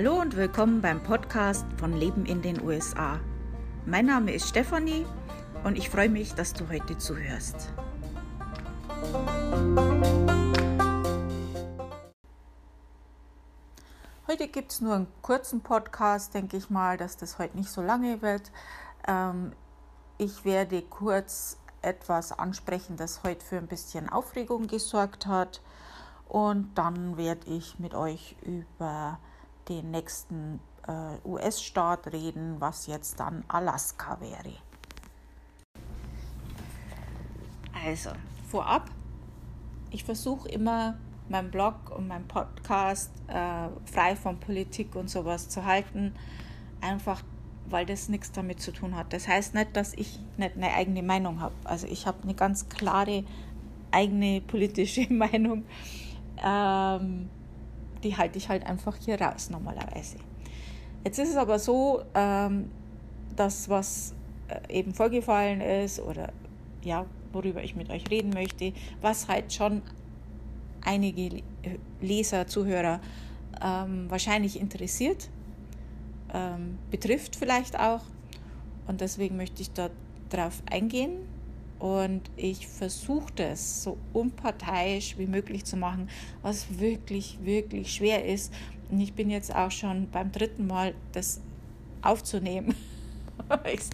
Hallo und willkommen beim Podcast von Leben in den USA. Mein Name ist Stefanie und ich freue mich, dass du heute zuhörst. Heute gibt es nur einen kurzen Podcast, denke ich mal, dass das heute nicht so lange wird. Ähm, ich werde kurz etwas ansprechen, das heute für ein bisschen Aufregung gesorgt hat. Und dann werde ich mit euch über den nächsten äh, US-Staat reden, was jetzt dann Alaska wäre. Also, vorab, ich versuche immer meinen Blog und meinen Podcast äh, frei von Politik und sowas zu halten, einfach weil das nichts damit zu tun hat. Das heißt nicht, dass ich nicht eine eigene Meinung habe. Also ich habe eine ganz klare eigene politische Meinung. Ähm, die halte ich halt einfach hier raus normalerweise. Jetzt ist es aber so, ähm, dass was äh, eben vorgefallen ist oder ja, worüber ich mit euch reden möchte, was halt schon einige Leser, Zuhörer ähm, wahrscheinlich interessiert, ähm, betrifft vielleicht auch. Und deswegen möchte ich darauf eingehen. Und ich versuche das so unparteiisch wie möglich zu machen, was wirklich, wirklich schwer ist. Und ich bin jetzt auch schon beim dritten Mal, das aufzunehmen, weil ich es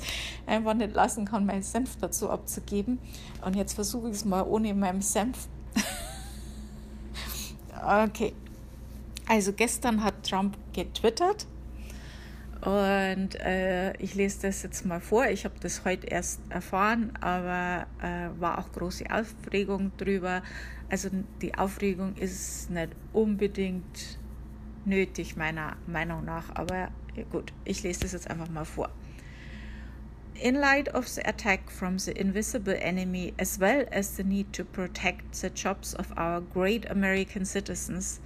einfach nicht lassen kann, meinen Senf dazu abzugeben. Und jetzt versuche ich es mal ohne meinen Senf. okay. Also gestern hat Trump getwittert und äh, ich lese das jetzt mal vor. Ich habe das heute erst erfahren, aber äh, war auch große Aufregung drüber. Also die Aufregung ist nicht unbedingt nötig, meiner Meinung nach. Aber gut, ich lese das jetzt einfach mal vor. In light of the attack from the invisible enemy, as well as the need to protect the jobs of our great American citizens,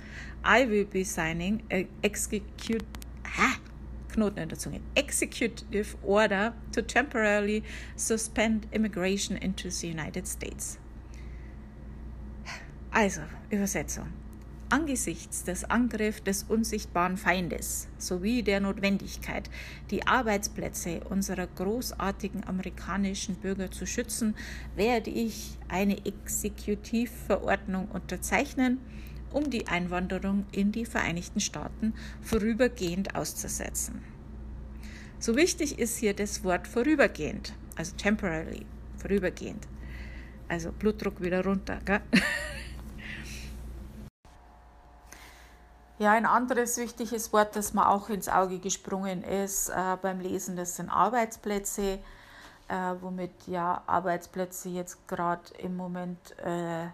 I will be signing a execute. Ha! Knoten in der Zunge. Executive Order to temporarily suspend immigration into the United States. Also, Übersetzung. Angesichts des Angriffs des unsichtbaren Feindes sowie der Notwendigkeit, die Arbeitsplätze unserer großartigen amerikanischen Bürger zu schützen, werde ich eine Exekutivverordnung unterzeichnen, um die Einwanderung in die Vereinigten Staaten vorübergehend auszusetzen. So wichtig ist hier das Wort vorübergehend, also temporarily, vorübergehend. Also Blutdruck wieder runter. Gell? Ja, ein anderes wichtiges Wort, das mir auch ins Auge gesprungen ist äh, beim Lesen, das sind Arbeitsplätze, äh, womit ja Arbeitsplätze jetzt gerade im Moment äh,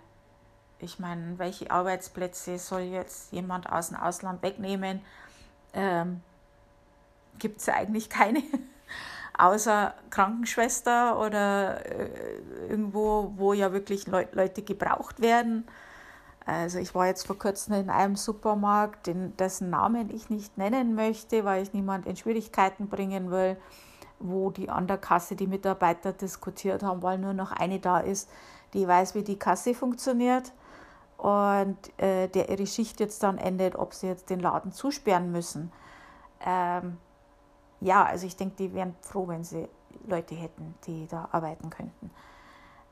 ich meine, welche Arbeitsplätze soll jetzt jemand aus dem Ausland wegnehmen? Ähm, Gibt es eigentlich keine, außer Krankenschwester oder äh, irgendwo, wo ja wirklich Le Leute gebraucht werden. Also ich war jetzt vor kurzem in einem Supermarkt, den, dessen Namen ich nicht nennen möchte, weil ich niemand in Schwierigkeiten bringen will, wo die an der Kasse die Mitarbeiter diskutiert haben, weil nur noch eine da ist, die weiß, wie die Kasse funktioniert und äh, der ihre Schicht jetzt dann endet, ob sie jetzt den Laden zusperren müssen. Ähm, ja, also ich denke, die wären froh, wenn sie Leute hätten, die da arbeiten könnten.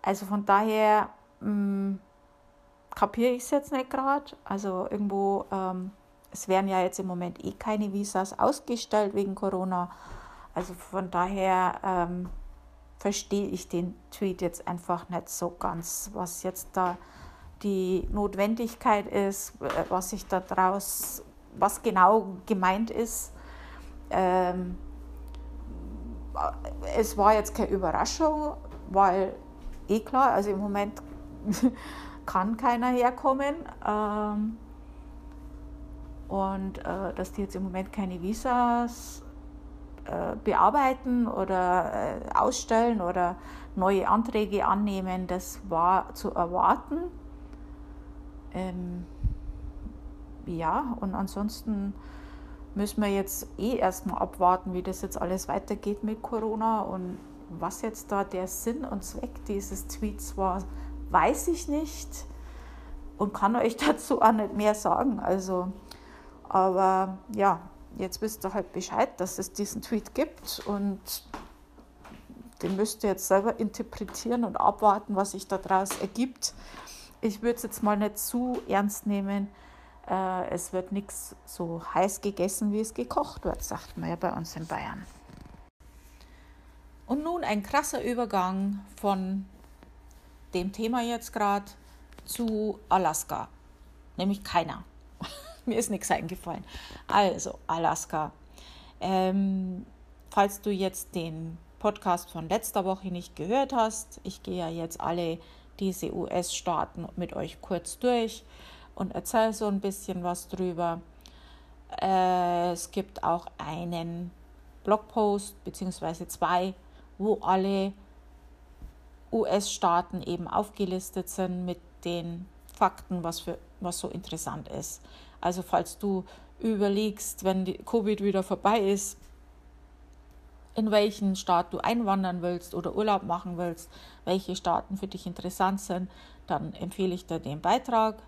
Also von daher hm, kapiere ich es jetzt nicht gerade. Also irgendwo, ähm, es werden ja jetzt im Moment eh keine Visas ausgestellt wegen Corona. Also von daher ähm, verstehe ich den Tweet jetzt einfach nicht so ganz, was jetzt da die Notwendigkeit ist, äh, was sich daraus, was genau gemeint ist. Ähm, es war jetzt keine Überraschung, weil eh klar, also im Moment kann keiner herkommen. Ähm, und äh, dass die jetzt im Moment keine Visas äh, bearbeiten oder äh, ausstellen oder neue Anträge annehmen, das war zu erwarten. Ähm, ja, und ansonsten müssen wir jetzt eh erstmal abwarten, wie das jetzt alles weitergeht mit Corona und was jetzt da der Sinn und Zweck dieses Tweets war, weiß ich nicht und kann euch dazu auch nicht mehr sagen. Also, aber ja, jetzt wisst ihr halt Bescheid, dass es diesen Tweet gibt und den müsst ihr jetzt selber interpretieren und abwarten, was sich daraus ergibt. Ich würde es jetzt mal nicht zu ernst nehmen. Äh, es wird nichts so heiß gegessen, wie es gekocht wird, sagt man ja bei uns in Bayern. Und nun ein krasser Übergang von dem Thema jetzt gerade zu Alaska. Nämlich keiner. Mir ist nichts eingefallen. Also, Alaska. Ähm, falls du jetzt den Podcast von letzter Woche nicht gehört hast, ich gehe ja jetzt alle diese US-Staaten mit euch kurz durch und erzähle so ein bisschen was drüber. Äh, es gibt auch einen Blogpost beziehungsweise zwei, wo alle US-Staaten eben aufgelistet sind mit den Fakten, was, für, was so interessant ist. Also falls du überlegst, wenn die Covid wieder vorbei ist, in welchen Staat du einwandern willst oder Urlaub machen willst, welche Staaten für dich interessant sind, dann empfehle ich dir den Beitrag.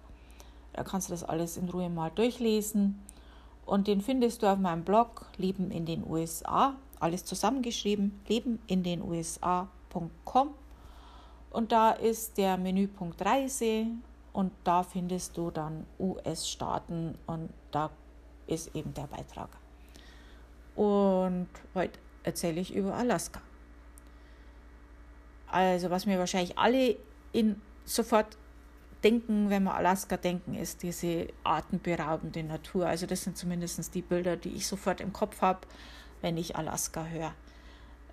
Da kannst du das alles in Ruhe mal durchlesen. Und den findest du auf meinem Blog Leben in den USA, alles zusammengeschrieben, leben in den USA.com. Und da ist der Menüpunkt Reise und da findest du dann US-Staaten und da ist eben der Beitrag. Und heute erzähle ich über Alaska. Also was mir wahrscheinlich alle in sofort denken, wenn wir Alaska denken, ist diese atemberaubende Natur. Also das sind zumindest die Bilder, die ich sofort im Kopf habe, wenn ich Alaska höre.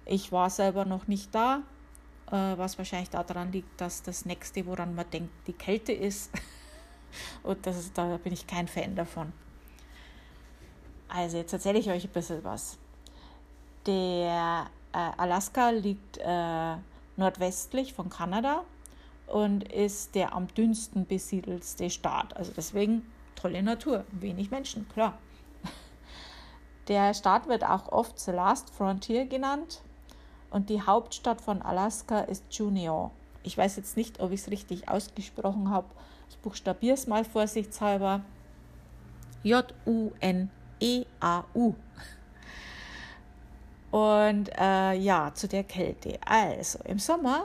Ich war selber noch nicht da, äh, was wahrscheinlich daran liegt, dass das nächste, woran man denkt, die Kälte ist. Und das ist, da bin ich kein Fan davon. Also jetzt erzähle ich euch ein bisschen was. Der äh, Alaska liegt äh, nordwestlich von Kanada und ist der am dünnsten besiedelste Staat. Also deswegen tolle Natur, wenig Menschen, klar. Der Staat wird auch oft The Last Frontier genannt und die Hauptstadt von Alaska ist Juneau. Ich weiß jetzt nicht, ob ich es richtig ausgesprochen habe. Ich buchstabiere es mal vorsichtshalber. J-U-N-E-A-U. Und äh, ja, zu der Kälte. Also im Sommer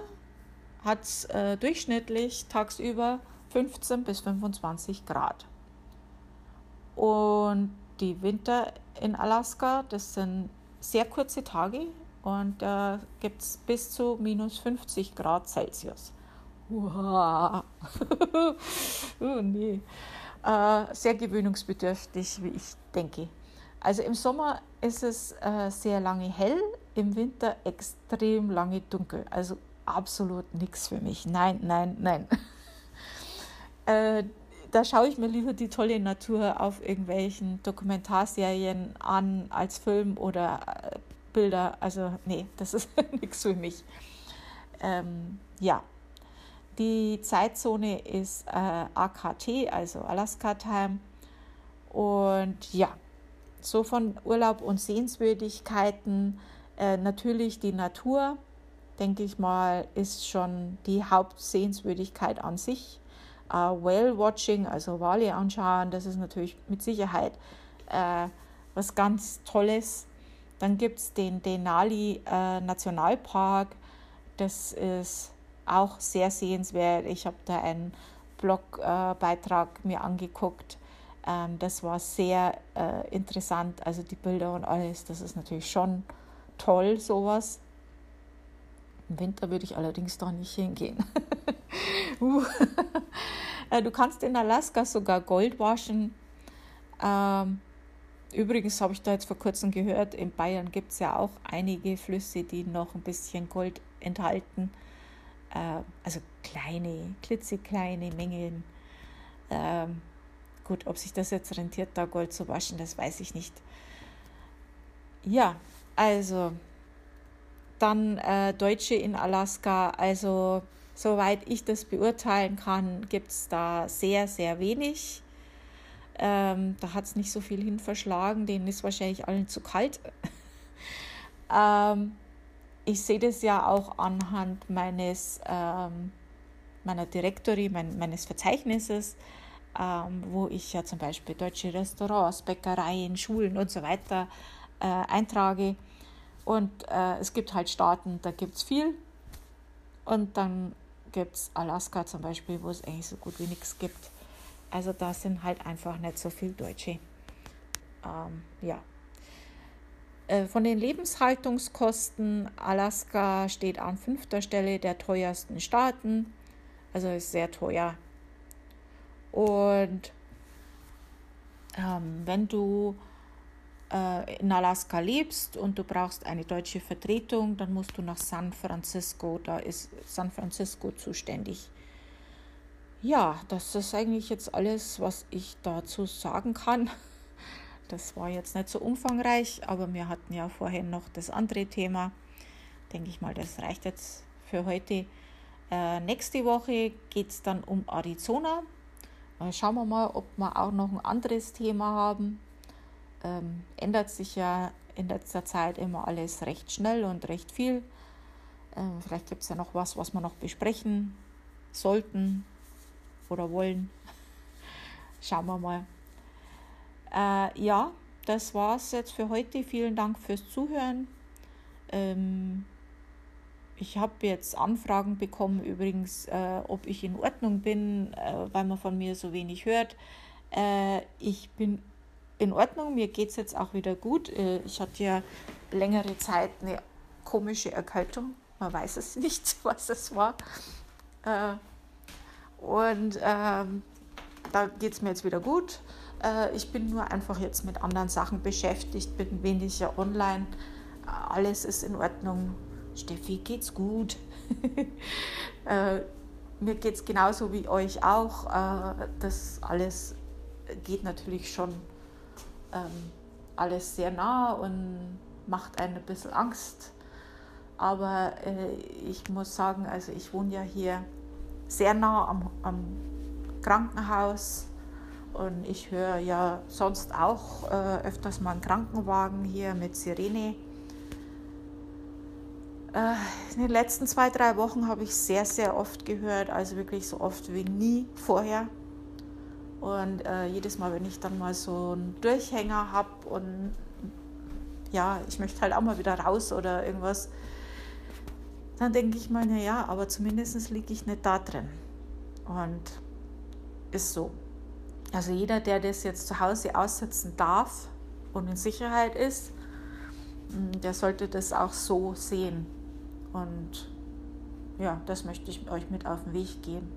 hat es äh, durchschnittlich tagsüber 15 bis 25 Grad. Und die Winter in Alaska, das sind sehr kurze Tage und da äh, gibt es bis zu minus 50 Grad Celsius. Wow. oh nee. Äh, sehr gewöhnungsbedürftig, wie ich denke. Also im Sommer ist es äh, sehr lange hell, im Winter extrem lange dunkel. Also absolut nichts für mich. Nein, nein, nein. äh, da schaue ich mir lieber die tolle Natur auf irgendwelchen Dokumentarserien an als Film oder äh, Bilder. Also nee, das ist nichts für mich. Ähm, ja, die Zeitzone ist äh, AKT, also Alaska Time. Und ja, so von Urlaub und Sehenswürdigkeiten äh, natürlich die Natur denke ich mal, ist schon die Hauptsehenswürdigkeit an sich. Uh, Whale-Watching, also Wale anschauen, das ist natürlich mit Sicherheit äh, was ganz Tolles. Dann gibt es den Denali äh, Nationalpark, das ist auch sehr sehenswert. Ich habe da einen Blogbeitrag äh, mir angeguckt. Ähm, das war sehr äh, interessant, also die Bilder und alles, das ist natürlich schon toll, sowas. Im Winter würde ich allerdings doch nicht hingehen. uh. Äh, du kannst in Alaska sogar Gold waschen. Ähm, übrigens habe ich da jetzt vor kurzem gehört, in Bayern gibt es ja auch einige Flüsse, die noch ein bisschen Gold enthalten. Äh, also kleine, klitzekleine Mengen. Ähm, gut, ob sich das jetzt rentiert, da Gold zu waschen, das weiß ich nicht. Ja, also dann äh, Deutsche in Alaska. Also soweit ich das beurteilen kann, gibt es da sehr, sehr wenig. Ähm, da hat es nicht so viel hin verschlagen, denen ist wahrscheinlich allen zu kalt. ähm, ich sehe das ja auch anhand meines, ähm, meiner Directory, mein, meines Verzeichnisses. Ähm, wo ich ja zum Beispiel deutsche Restaurants, Bäckereien, Schulen und so weiter äh, eintrage. Und äh, es gibt halt Staaten, da gibt es viel. Und dann gibt es Alaska zum Beispiel, wo es eigentlich so gut wie nichts gibt. Also da sind halt einfach nicht so viel Deutsche. Ähm, ja. Äh, von den Lebenshaltungskosten, Alaska steht an fünfter Stelle der teuersten Staaten. Also ist sehr teuer. Und ähm, wenn du äh, in Alaska lebst und du brauchst eine deutsche Vertretung, dann musst du nach San Francisco. Da ist San Francisco zuständig. Ja, das ist eigentlich jetzt alles, was ich dazu sagen kann. Das war jetzt nicht so umfangreich, aber wir hatten ja vorhin noch das andere Thema. Denke ich mal, das reicht jetzt für heute. Äh, nächste Woche geht es dann um Arizona. Äh, schauen wir mal, ob wir auch noch ein anderes Thema haben. Ähm, ändert sich ja in letzter Zeit immer alles recht schnell und recht viel. Ähm, vielleicht gibt es ja noch was, was wir noch besprechen sollten oder wollen. Schauen wir mal. Äh, ja, das war es jetzt für heute. Vielen Dank fürs Zuhören. Ähm, ich habe jetzt Anfragen bekommen, übrigens, äh, ob ich in Ordnung bin, äh, weil man von mir so wenig hört. Äh, ich bin in Ordnung, mir geht es jetzt auch wieder gut. Äh, ich hatte ja längere Zeit eine komische Erkältung. Man weiß es nicht, was es war. Äh, und ähm, da geht es mir jetzt wieder gut. Äh, ich bin nur einfach jetzt mit anderen Sachen beschäftigt, bin weniger online. Alles ist in Ordnung Steffi, geht's gut? äh, mir geht's genauso wie euch auch. Äh, das alles geht natürlich schon ähm, alles sehr nah und macht einen ein bisschen Angst. Aber äh, ich muss sagen, also ich wohne ja hier sehr nah am, am Krankenhaus und ich höre ja sonst auch äh, öfters mal einen Krankenwagen hier mit Sirene. Äh, in den letzten zwei, drei Wochen habe ich sehr, sehr oft gehört, also wirklich so oft wie nie vorher. Und äh, jedes Mal, wenn ich dann mal so einen Durchhänger habe und ja, ich möchte halt auch mal wieder raus oder irgendwas, dann denke ich mir, naja, aber zumindest liege ich nicht da drin. Und ist so. Also jeder, der das jetzt zu Hause aussetzen darf und in Sicherheit ist, der sollte das auch so sehen. Und ja, das möchte ich euch mit auf den Weg geben.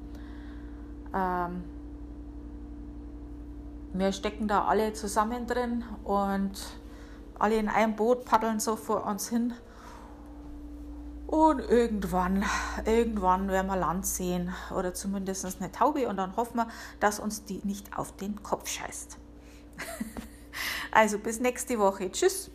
Ähm, wir stecken da alle zusammen drin und alle in einem Boot paddeln so vor uns hin. Und irgendwann, irgendwann werden wir Land sehen oder zumindest eine Taube und dann hoffen wir, dass uns die nicht auf den Kopf scheißt. also bis nächste Woche. Tschüss.